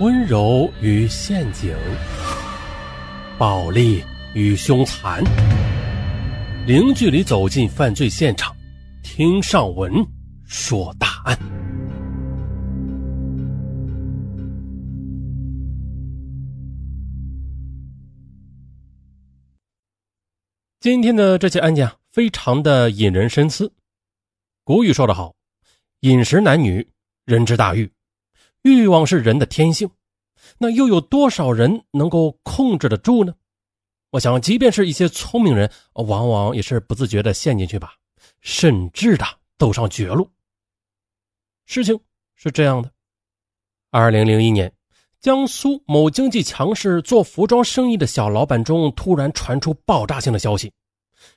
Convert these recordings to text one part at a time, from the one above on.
温柔与陷阱，暴力与凶残，零距离走进犯罪现场，听上文说大案。今天的这起案件，非常的引人深思。古语说得好：“饮食男女，人之大欲。”欲望是人的天性，那又有多少人能够控制得住呢？我想，即便是一些聪明人，往往也是不自觉的陷进去吧，甚至的走上绝路。事情是这样的：二零零一年，江苏某经济强势、做服装生意的小老板中，突然传出爆炸性的消息，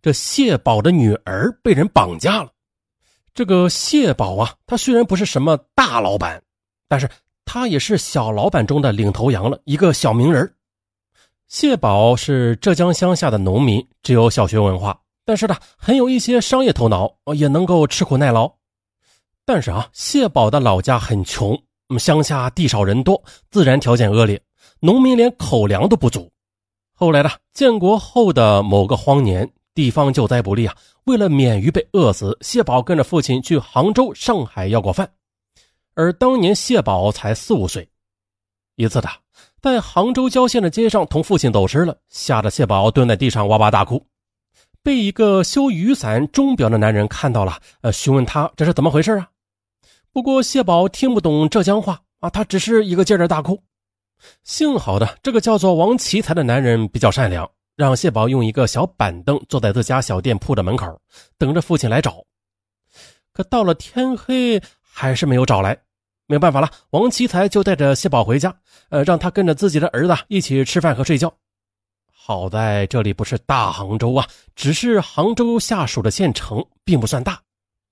这谢宝的女儿被人绑架了。这个谢宝啊，他虽然不是什么大老板。但是他也是小老板中的领头羊了，一个小名人。谢宝是浙江乡下的农民，只有小学文化，但是呢，很有一些商业头脑，也能够吃苦耐劳。但是啊，谢宝的老家很穷，乡下地少人多，自然条件恶劣，农民连口粮都不足。后来呢，建国后的某个荒年，地方救灾不利啊，为了免于被饿死，谢宝跟着父亲去杭州、上海要过饭。而当年谢宝才四五岁，一次他在杭州郊县的街上同父亲走失了，吓得谢宝蹲在地上哇哇大哭，被一个修雨伞钟表的男人看到了，呃，询问他这是怎么回事啊？不过谢宝听不懂浙江话啊，他只是一个劲儿的大哭。幸好的这个叫做王奇才的男人比较善良，让谢宝用一个小板凳坐在自家小店铺的门口，等着父亲来找。可到了天黑，还是没有找来。没办法了，王奇才就带着谢宝回家，呃，让他跟着自己的儿子一起吃饭和睡觉。好在这里不是大杭州啊，只是杭州下属的县城，并不算大。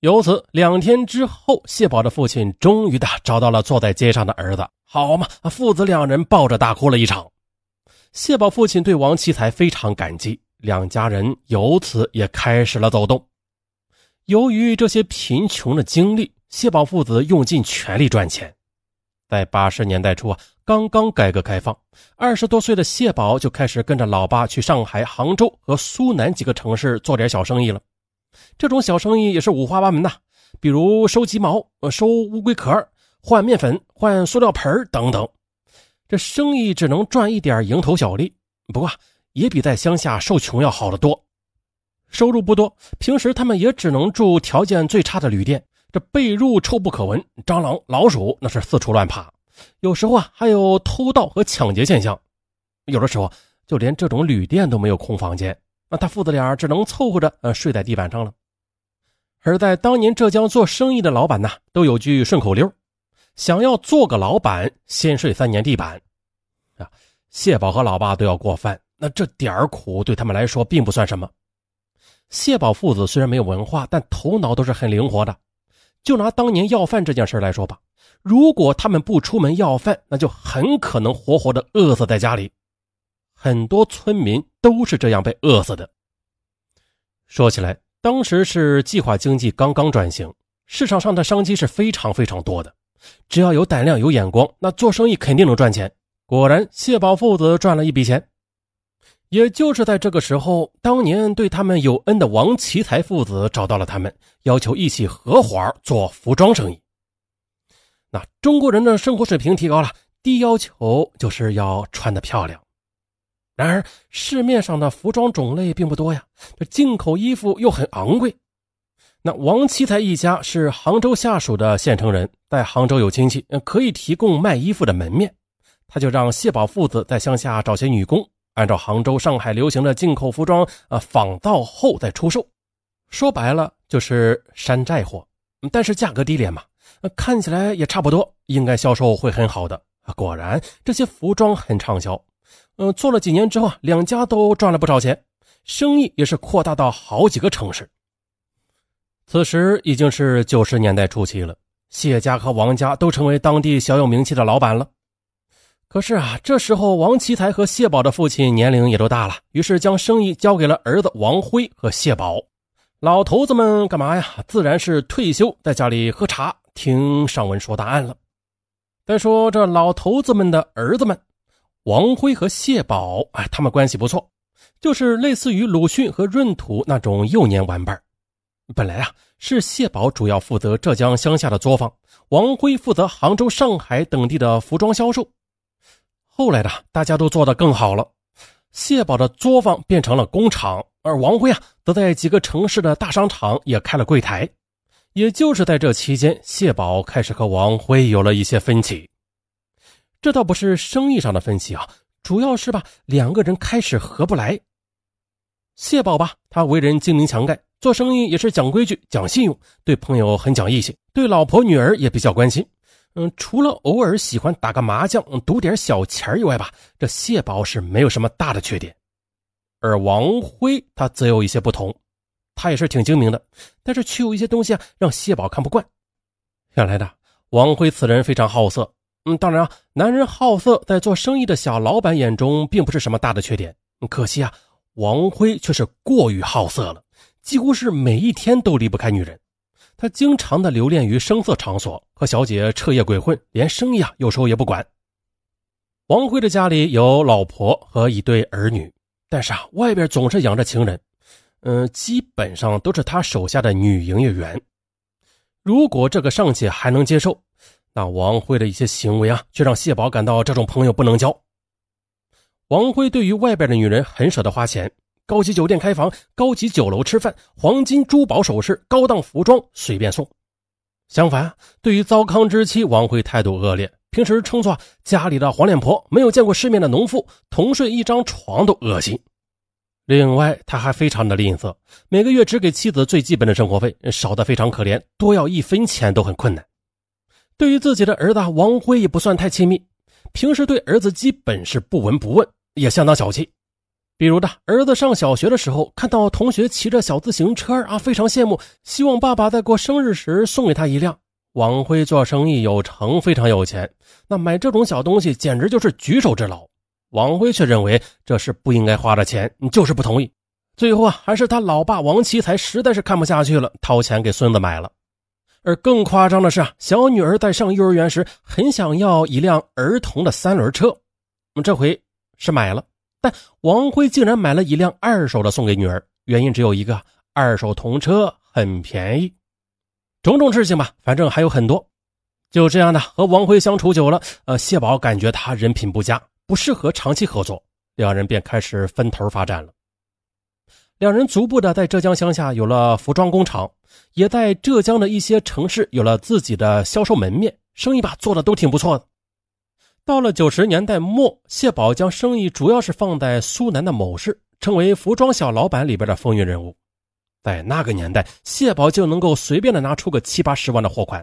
由此，两天之后，谢宝的父亲终于的找到了坐在街上的儿子。好嘛，父子两人抱着大哭了一场。谢宝父亲对王奇才非常感激，两家人由此也开始了走动。由于这些贫穷的经历。谢宝父子用尽全力赚钱，在八十年代初啊，刚刚改革开放，二十多岁的谢宝就开始跟着老爸去上海、杭州和苏南几个城市做点小生意了。这种小生意也是五花八门呐，比如收鸡毛、收乌龟壳、换面粉、换塑料盆等等。这生意只能赚一点蝇头小利，不过也比在乡下受穷要好得多。收入不多，平时他们也只能住条件最差的旅店。这被褥臭不可闻，蟑螂、老鼠那是四处乱爬，有时候啊还有偷盗和抢劫现象，有的时候就连这种旅店都没有空房间，那他父子俩只能凑合着呃睡在地板上了。而在当年浙江做生意的老板呢，都有句顺口溜：想要做个老板，先睡三年地板。啊，谢宝和老爸都要过饭，那这点苦对他们来说并不算什么。谢宝父子虽然没有文化，但头脑都是很灵活的。就拿当年要饭这件事来说吧，如果他们不出门要饭，那就很可能活活的饿死在家里。很多村民都是这样被饿死的。说起来，当时是计划经济刚刚转型，市场上的商机是非常非常多的。只要有胆量、有眼光，那做生意肯定能赚钱。果然，谢宝父子赚了一笔钱。也就是在这个时候，当年对他们有恩的王奇才父子找到了他们，要求一起合伙做服装生意。那中国人的生活水平提高了，第一要求就是要穿得漂亮。然而市面上的服装种类并不多呀，这进口衣服又很昂贵。那王奇才一家是杭州下属的县城人，在杭州有亲戚，可以提供卖衣服的门面，他就让谢宝父子在乡下找些女工。按照杭州、上海流行的进口服装，呃，仿造后再出售，说白了就是山寨货，但是价格低廉嘛，看起来也差不多，应该销售会很好的。果然，这些服装很畅销，嗯，做了几年之后，两家都赚了不少钱，生意也是扩大到好几个城市。此时已经是九十年代初期了，谢家和王家都成为当地小有名气的老板了。可是啊，这时候王奇才和谢宝的父亲年龄也都大了，于是将生意交给了儿子王辉和谢宝。老头子们干嘛呀？自然是退休，在家里喝茶，听上文说答案了。再说这老头子们的儿子们，王辉和谢宝，哎，他们关系不错，就是类似于鲁迅和闰土那种幼年玩伴。本来啊，是谢宝主要负责浙江乡下的作坊，王辉负责杭州、上海等地的服装销售。后来呢，大家都做得更好了，谢宝的作坊变成了工厂，而王辉啊，则在几个城市的大商场也开了柜台。也就是在这期间，谢宝开始和王辉有了一些分歧。这倒不是生意上的分歧啊，主要是吧，两个人开始合不来。谢宝吧，他为人精明强干，做生意也是讲规矩、讲信用，对朋友很讲义气，对老婆女儿也比较关心。嗯，除了偶尔喜欢打个麻将、赌点小钱以外吧，这谢宝是没有什么大的缺点。而王辉他则有一些不同。他也是挺精明的，但是却有一些东西啊让谢宝看不惯。原来的王辉此人非常好色，嗯，当然啊，男人好色在做生意的小老板眼中并不是什么大的缺点。可惜啊，王辉却是过于好色了，几乎是每一天都离不开女人。他经常的留恋于声色场所，和小姐彻夜鬼混，连生意啊有时候也不管。王辉的家里有老婆和一对儿女，但是啊，外边总是养着情人。嗯，基本上都是他手下的女营业员。如果这个尚且还能接受，那王辉的一些行为啊，却让谢宝感到这种朋友不能交。王辉对于外边的女人很舍得花钱，高级酒店开房，高级酒楼吃饭，黄金珠宝首饰，高档服装随便送。相反，对于糟糠之妻，王辉态度恶劣，平时称作家里的黄脸婆，没有见过世面的农妇，同睡一张床都恶心。另外，他还非常的吝啬，每个月只给妻子最基本的生活费，少得非常可怜，多要一分钱都很困难。对于自己的儿子王辉也不算太亲密，平时对儿子基本是不闻不问，也相当小气。比如的，儿子上小学的时候，看到同学骑着小自行车啊，非常羡慕，希望爸爸在过生日时送给他一辆。王辉做生意有成，非常有钱，那买这种小东西简直就是举手之劳。王辉却认为这是不应该花的钱，就是不同意。最后啊，还是他老爸王奇才实在是看不下去了，掏钱给孙子买了。而更夸张的是啊，小女儿在上幼儿园时很想要一辆儿童的三轮车，这回是买了，但王辉竟然买了一辆二手的送给女儿，原因只有一个：二手童车很便宜。种种事情吧，反正还有很多。就这样的和王辉相处久了，呃，谢宝感觉他人品不佳。不适合长期合作，两人便开始分头发展了。两人逐步的在浙江乡下有了服装工厂，也在浙江的一些城市有了自己的销售门面，生意吧做的都挺不错的。到了九十年代末，谢宝将生意主要是放在苏南的某市，成为服装小老板里边的风云人物。在那个年代，谢宝就能够随便的拿出个七八十万的货款，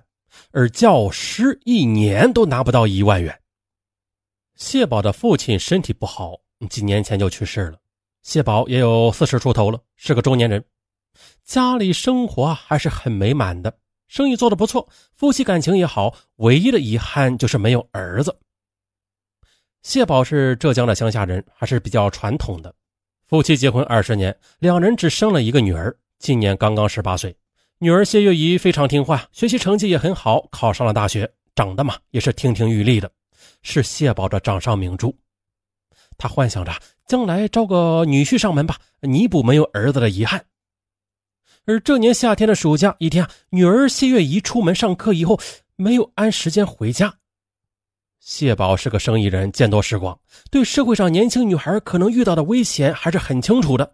而教师一年都拿不到一万元。谢宝的父亲身体不好，几年前就去世了。谢宝也有四十出头了，是个中年人，家里生活还是很美满的，生意做得不错，夫妻感情也好。唯一的遗憾就是没有儿子。谢宝是浙江的乡下人，还是比较传统的。夫妻结婚二十年，两人只生了一个女儿，今年刚刚十八岁。女儿谢月怡非常听话，学习成绩也很好，考上了大学，长得嘛也是亭亭玉立的。是谢宝的掌上明珠，他幻想着将来招个女婿上门吧，弥补没有儿子的遗憾。而这年夏天的暑假一天啊，女儿谢月怡出门上课以后，没有按时间回家。谢宝是个生意人，见多识广，对社会上年轻女孩可能遇到的危险还是很清楚的。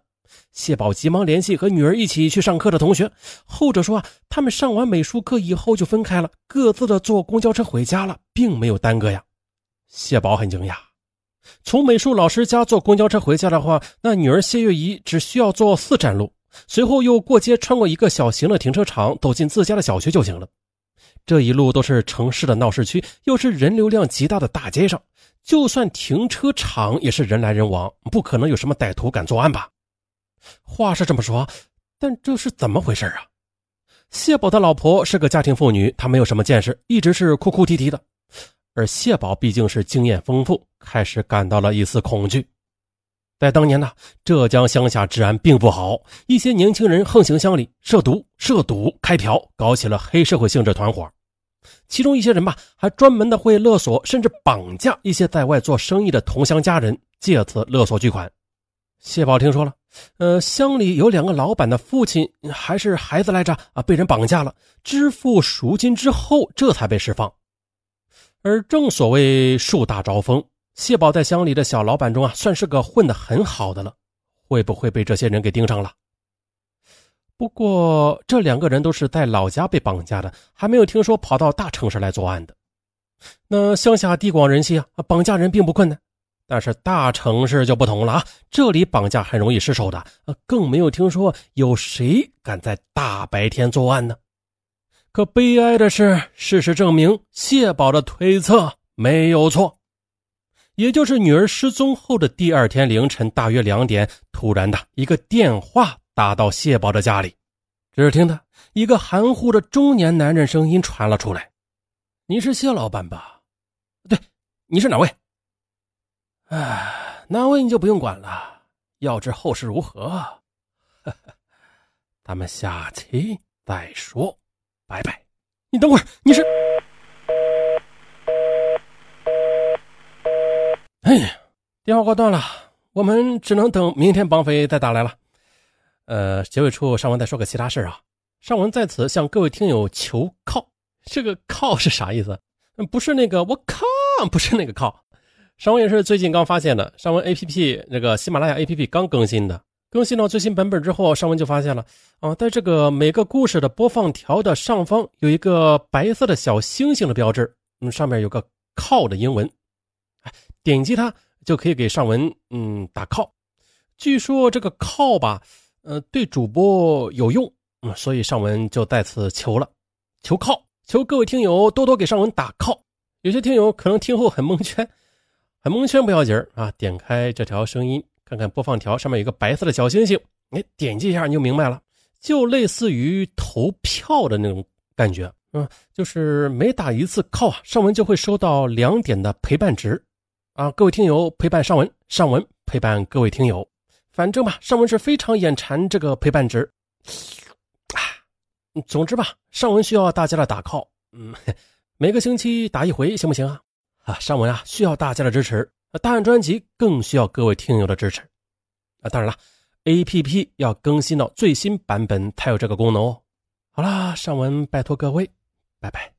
谢宝急忙联系和女儿一起去上课的同学，后者说啊，他们上完美术课以后就分开了，各自的坐公交车回家了，并没有耽搁呀。谢宝很惊讶，从美术老师家坐公交车回家的话，那女儿谢月怡只需要坐四站路，随后又过街，穿过一个小型的停车场，走进自家的小学就行了。这一路都是城市的闹市区，又是人流量极大的大街上，就算停车场也是人来人往，不可能有什么歹徒敢作案吧？话是这么说，但这是怎么回事啊？谢宝的老婆是个家庭妇女，她没有什么见识，一直是哭哭啼啼的。而谢宝毕竟是经验丰富，开始感到了一丝恐惧。在当年呢，浙江乡下治安并不好，一些年轻人横行乡里，涉毒、涉赌、开嫖，搞起了黑社会性质团伙。其中一些人吧，还专门的会勒索甚至绑架一些在外做生意的同乡家人，借此勒索巨款。谢宝听说了，呃，乡里有两个老板的父亲还是孩子来着啊，被人绑架了，支付赎金之后，这才被释放。而正所谓树大招风，谢宝在乡里的小老板中啊，算是个混得很好的了。会不会被这些人给盯上了？不过这两个人都是在老家被绑架的，还没有听说跑到大城市来作案的。那乡下地广人稀啊，绑架人并不困难。但是大城市就不同了啊，这里绑架很容易失手的，更没有听说有谁敢在大白天作案呢。可悲哀的是，事实证明谢宝的推测没有错。也就是女儿失踪后的第二天凌晨大约两点，突然的一个电话打到谢宝的家里，只听得一个含糊的中年男人声音传了出来：“你是谢老板吧？对，你是哪位？哎，哪位你就不用管了。要知后事如何，咱们下期再说。拜拜。你等会儿，你是？”哎，电话挂断了，我们只能等明天绑匪再打来了。呃，结尾处尚文再说个其他事啊。尚文在此向各位听友求靠，这个靠是啥意思？不是那个我靠，不是那个靠。尚文也是最近刚发现的，尚文 A P P 那个喜马拉雅 A P P 刚更新的，更新到最新版本之后，尚文就发现了啊，在这个每个故事的播放条的上方有一个白色的小星星的标志，嗯，上面有个靠的英文。点击它就可以给尚文嗯打 call，据说这个 call 吧，呃对主播有用，嗯，所以上文就在此求了，求 call，求各位听友多多给尚文打 call。有些听友可能听后很蒙圈，很蒙圈不要紧啊，点开这条声音，看看播放条上面有个白色的小星星，哎，点击一下你就明白了，就类似于投票的那种感觉，嗯，就是每打一次 call 啊，尚文就会收到两点的陪伴值。啊，各位听友陪伴尚文，尚文陪伴各位听友，反正吧，尚文是非常眼馋这个陪伴值啊。总之吧，尚文需要大家的打 call，嗯，每个星期打一回行不行啊？啊，尚文啊，需要大家的支持，大案专辑更需要各位听友的支持啊。当然了，A P P 要更新到最新版本才有这个功能哦。好啦，尚文拜托各位，拜拜。